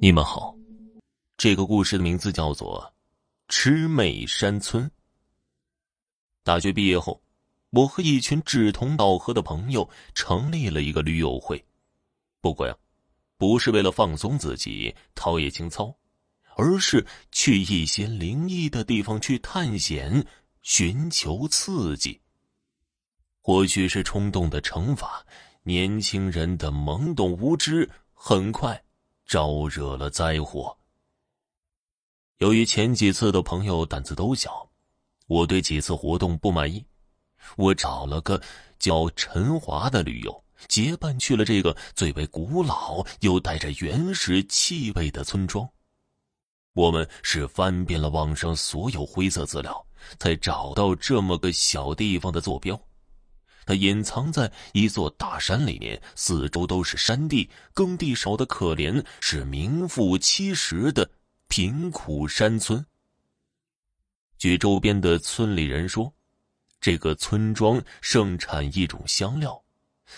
你们好，这个故事的名字叫做《魑魅山村》。大学毕业后，我和一群志同道合的朋友成立了一个驴友会。不过呀，不是为了放松自己、陶冶情操，而是去一些灵异的地方去探险，寻求刺激。或许是冲动的惩罚，年轻人的懵懂无知，很快。招惹了灾祸。由于前几次的朋友胆子都小，我对几次活动不满意，我找了个叫陈华的驴友结伴去了这个最为古老又带着原始气味的村庄。我们是翻遍了网上所有灰色资料，才找到这么个小地方的坐标。它隐藏在一座大山里面，四周都是山地，耕地少的可怜，是名副其实的贫苦山村。据周边的村里人说，这个村庄盛产一种香料，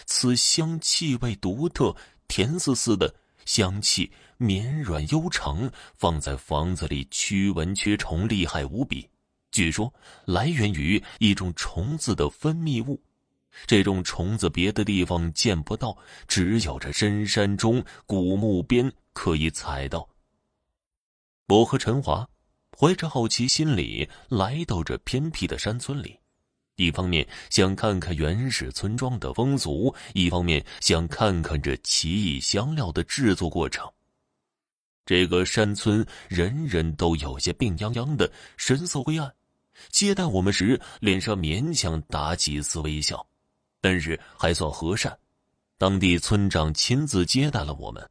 此香气味独特，甜丝丝的香气绵软悠长，放在房子里驱蚊驱虫，厉害无比。据说来源于一种虫子的分泌物。这种虫子别的地方见不到，只有这深山中古墓边可以采到。我和陈华怀着好奇心理来到这偏僻的山村里，一方面想看看原始村庄的风俗，一方面想看看这奇异香料的制作过程。这个山村人人都有些病殃殃的，神色灰暗。接待我们时，脸上勉强打几丝微笑。但是还算和善，当地村长亲自接待了我们。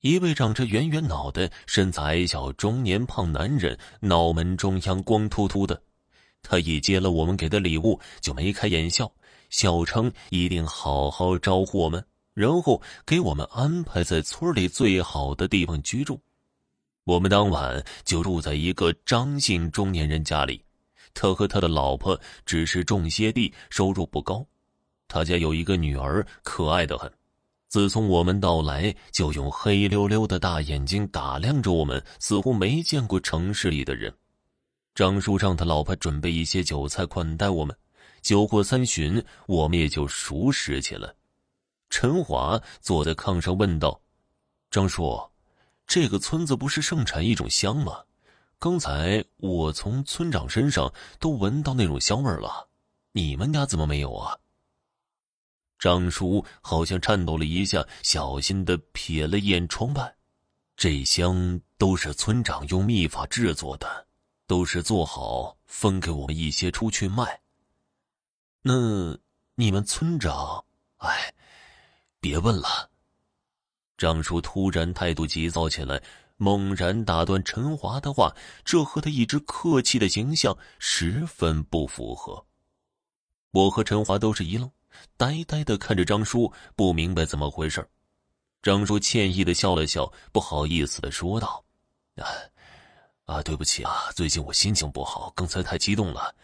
一位长着圆圆脑袋、身材矮小、中年胖男人，脑门中央光秃秃的。他一接了我们给的礼物，就眉开眼笑，笑称一定好好招呼我们，然后给我们安排在村里最好的地方居住。我们当晚就住在一个张姓中年人家里，他和他的老婆只是种些地，收入不高。他家有一个女儿，可爱的很。自从我们到来，就用黑溜溜的大眼睛打量着我们，似乎没见过城市里的人。张叔让他老婆准备一些酒菜款待我们。酒过三巡，我们也就熟识起来。陈华坐在炕上问道：“张叔，这个村子不是盛产一种香吗？刚才我从村长身上都闻到那种香味了，你们家怎么没有啊？”张叔好像颤抖了一下，小心的瞥了眼窗外。这香都是村长用秘法制作的，都是做好分给我们一些出去卖。那你们村长，哎，别问了。张叔突然态度急躁起来，猛然打断陈华的话，这和他一直客气的形象十分不符合。我和陈华都是一愣。呆呆的看着张叔，不明白怎么回事。张叔歉意的笑了笑，不好意思的说道：“啊，啊，对不起啊，最近我心情不好，刚才太激动了。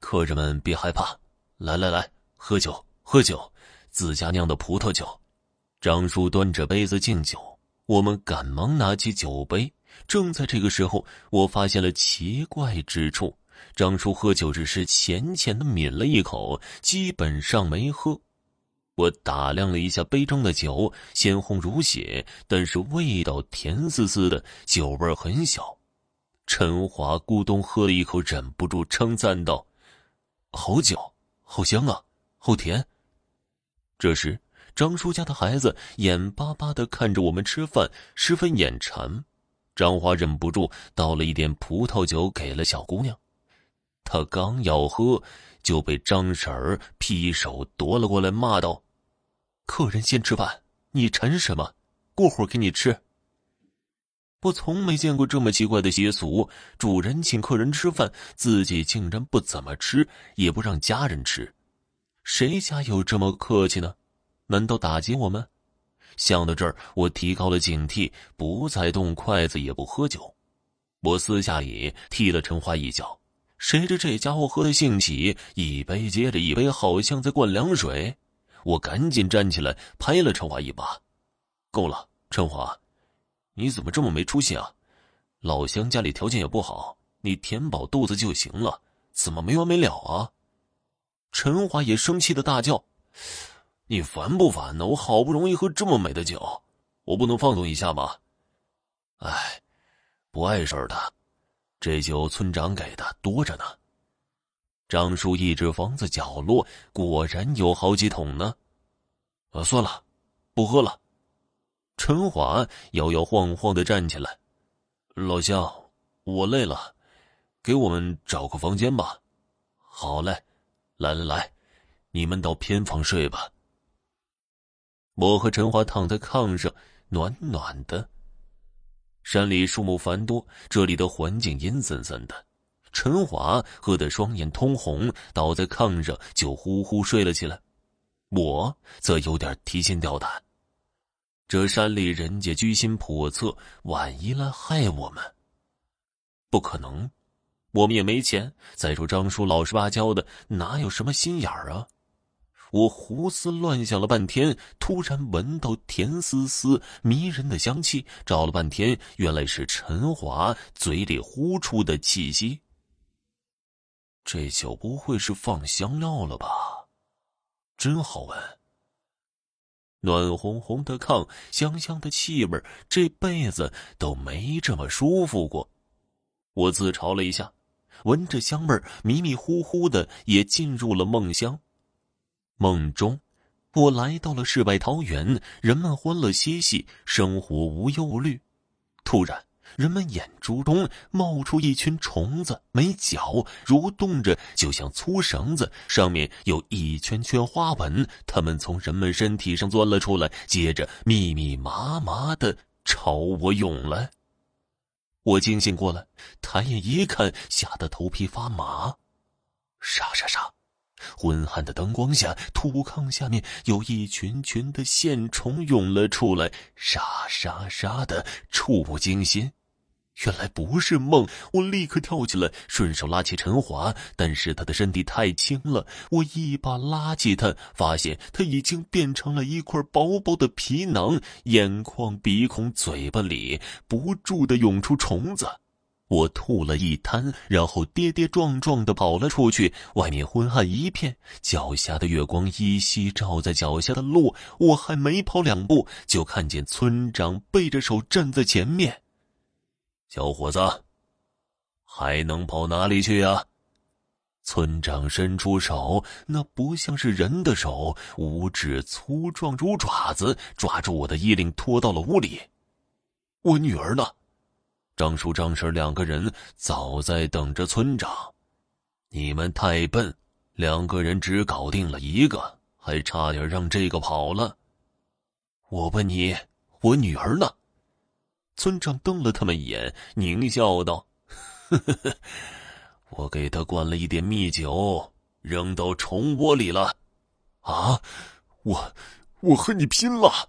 客人们别害怕，来来来，喝酒喝酒，自家酿的葡萄酒。”张叔端着杯子敬酒，我们赶忙拿起酒杯。正在这个时候，我发现了奇怪之处。张叔喝酒只是浅浅的抿了一口，基本上没喝。我打量了一下杯中的酒，鲜红如血，但是味道甜丝丝的，酒味很小。陈华咕咚喝了一口，忍不住称赞道：“好酒，好香啊，好甜。”这时，张叔家的孩子眼巴巴的看着我们吃饭，十分眼馋。张华忍不住倒了一点葡萄酒给了小姑娘。他刚要喝，就被张婶儿劈手夺了过来，骂道：“客人先吃饭，你馋什么？过会儿给你吃。”我从没见过这么奇怪的习俗：主人请客人吃饭，自己竟然不怎么吃，也不让家人吃。谁家有这么客气呢？难道打击我们？想到这儿，我提高了警惕，不再动筷子，也不喝酒。我私下里踢了陈华一脚。谁知这家伙喝的兴起，一杯接着一杯，好像在灌凉水。我赶紧站起来拍了陈华一把：“够了，陈华，你怎么这么没出息啊？老乡家里条件也不好，你填饱肚子就行了，怎么没完没了啊？陈华也生气的大叫：“你烦不烦呢？我好不容易喝这么美的酒，我不能放纵一下吗？”哎，不碍事的，这酒村长给的多着呢。张叔一指房子角落，果然有好几桶呢。啊，算了，不喝了。陈华摇摇晃晃的站起来，老乡，我累了，给我们找个房间吧。好嘞，来来来，你们到偏房睡吧。我和陈华躺在炕上，暖暖的。山里树木繁多，这里的环境阴森森的。陈华喝得双眼通红，倒在炕上就呼呼睡了起来。我则有点提心吊胆，这山里人家居心叵测，万一来害我们？不可能，我们也没钱。再说张叔老实巴交的，哪有什么心眼儿啊？我胡思乱想了半天，突然闻到甜丝丝、迷人的香气。找了半天，原来是陈华嘴里呼出的气息。这酒不会是放香料了吧？真好闻。暖烘烘的炕，香香的气味，这辈子都没这么舒服过。我自嘲了一下，闻着香味迷迷糊糊的也进入了梦乡。梦中，我来到了世外桃源，人们欢乐嬉戏，生活无忧无虑。突然，人们眼珠中冒出一群虫子，没脚，蠕动着，就像粗绳子，上面有一圈圈花纹。它们从人们身体上钻了出来，接着密密麻麻的朝我涌来。我惊醒过来，抬眼一看，吓得头皮发麻。杀杀杀。昏暗的灯光下，土炕下面有一群群的线虫涌了出来，沙沙沙的，触目惊心。原来不是梦，我立刻跳起来，顺手拉起陈华，但是他的身体太轻了，我一把拉起他，发现他已经变成了一块薄薄的皮囊，眼眶、鼻孔、嘴巴里不住的涌出虫子。我吐了一滩，然后跌跌撞撞的跑了出去。外面昏暗一片，脚下的月光依稀照在脚下的路。我还没跑两步，就看见村长背着手站在前面。小伙子，还能跑哪里去呀？村长伸出手，那不像是人的手，五指粗壮如爪子，抓住我的衣领，拖到了屋里。我女儿呢？张叔、张婶两个人早在等着村长，你们太笨，两个人只搞定了一个，还差点让这个跑了。我问你，我女儿呢？村长瞪了他们一眼，狞笑道：“呵呵呵，我给他灌了一点蜜酒，扔到虫窝里了。”啊！我，我和你拼了！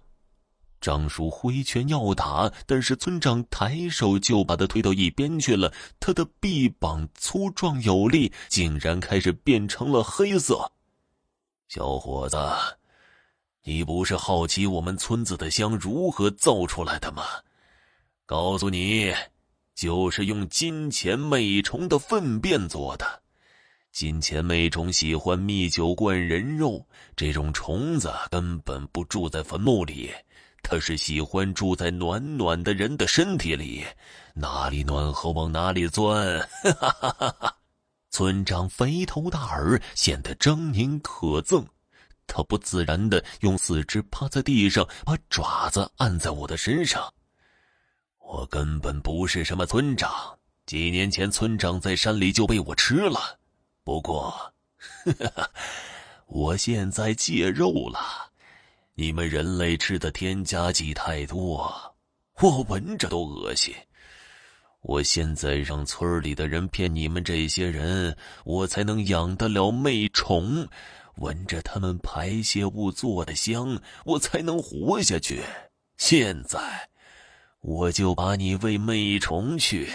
张叔挥拳要打，但是村长抬手就把他推到一边去了。他的臂膀粗壮有力，竟然开始变成了黑色。小伙子，你不是好奇我们村子的香如何造出来的吗？告诉你，就是用金钱美虫的粪便做的。金钱美虫喜欢蜜酒灌人肉，这种虫子根本不住在坟墓里。他是喜欢住在暖暖的人的身体里，哪里暖和往哪里钻。哈哈哈哈村长肥头大耳，显得狰狞可憎。他不自然的用四肢趴在地上，把爪子按在我的身上。我根本不是什么村长，几年前村长在山里就被我吃了。不过，我现在戒肉了。你们人类吃的添加剂太多，我闻着都恶心。我现在让村里的人骗你们这些人，我才能养得了魅虫，闻着他们排泄物做的香，我才能活下去。现在，我就把你喂魅虫去。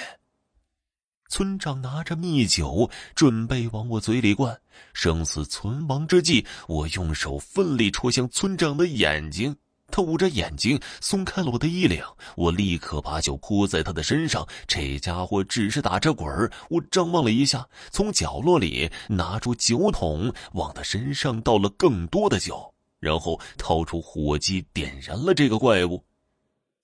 村长拿着蜜酒，准备往我嘴里灌。生死存亡之际，我用手奋力戳向村长的眼睛。他捂着眼睛，松开了我的衣领。我立刻把酒泼在他的身上。这家伙只是打着滚儿。我张望了一下，从角落里拿出酒桶，往他身上倒了更多的酒，然后掏出火机，点燃了这个怪物。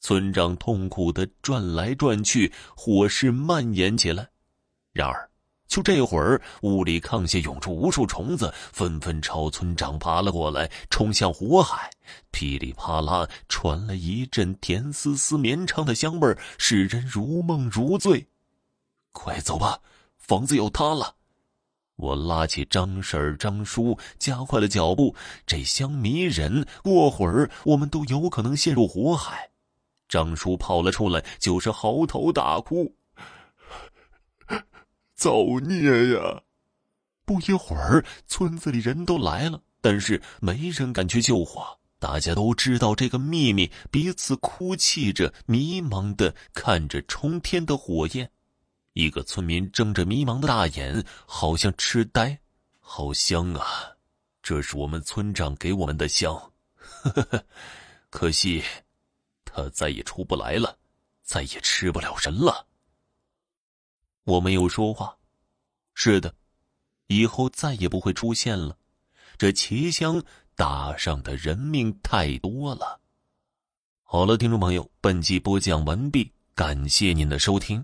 村长痛苦的转来转去，火势蔓延起来。然而。就这会儿，屋里炕下涌出无数虫子，纷纷朝村长爬了过来，冲向火海。噼里啪啦传来一阵甜丝丝绵长的香味使人如梦如醉。快走吧，房子要塌了！我拉起张婶、张叔，加快了脚步。这香迷人，过会儿我们都有可能陷入火海。张叔跑了出来，就是嚎啕大哭。造孽呀！不一会儿，村子里人都来了，但是没人敢去救火。大家都知道这个秘密，彼此哭泣着，迷茫的看着冲天的火焰。一个村民睁着迷茫的大眼，好像痴呆。好香啊！这是我们村长给我们的香。呵呵呵，可惜，他再也出不来了，再也吃不了人了。我没有说话。是的，以后再也不会出现了。这奇香打上的人命太多了。好了，听众朋友，本集播讲完毕，感谢您的收听。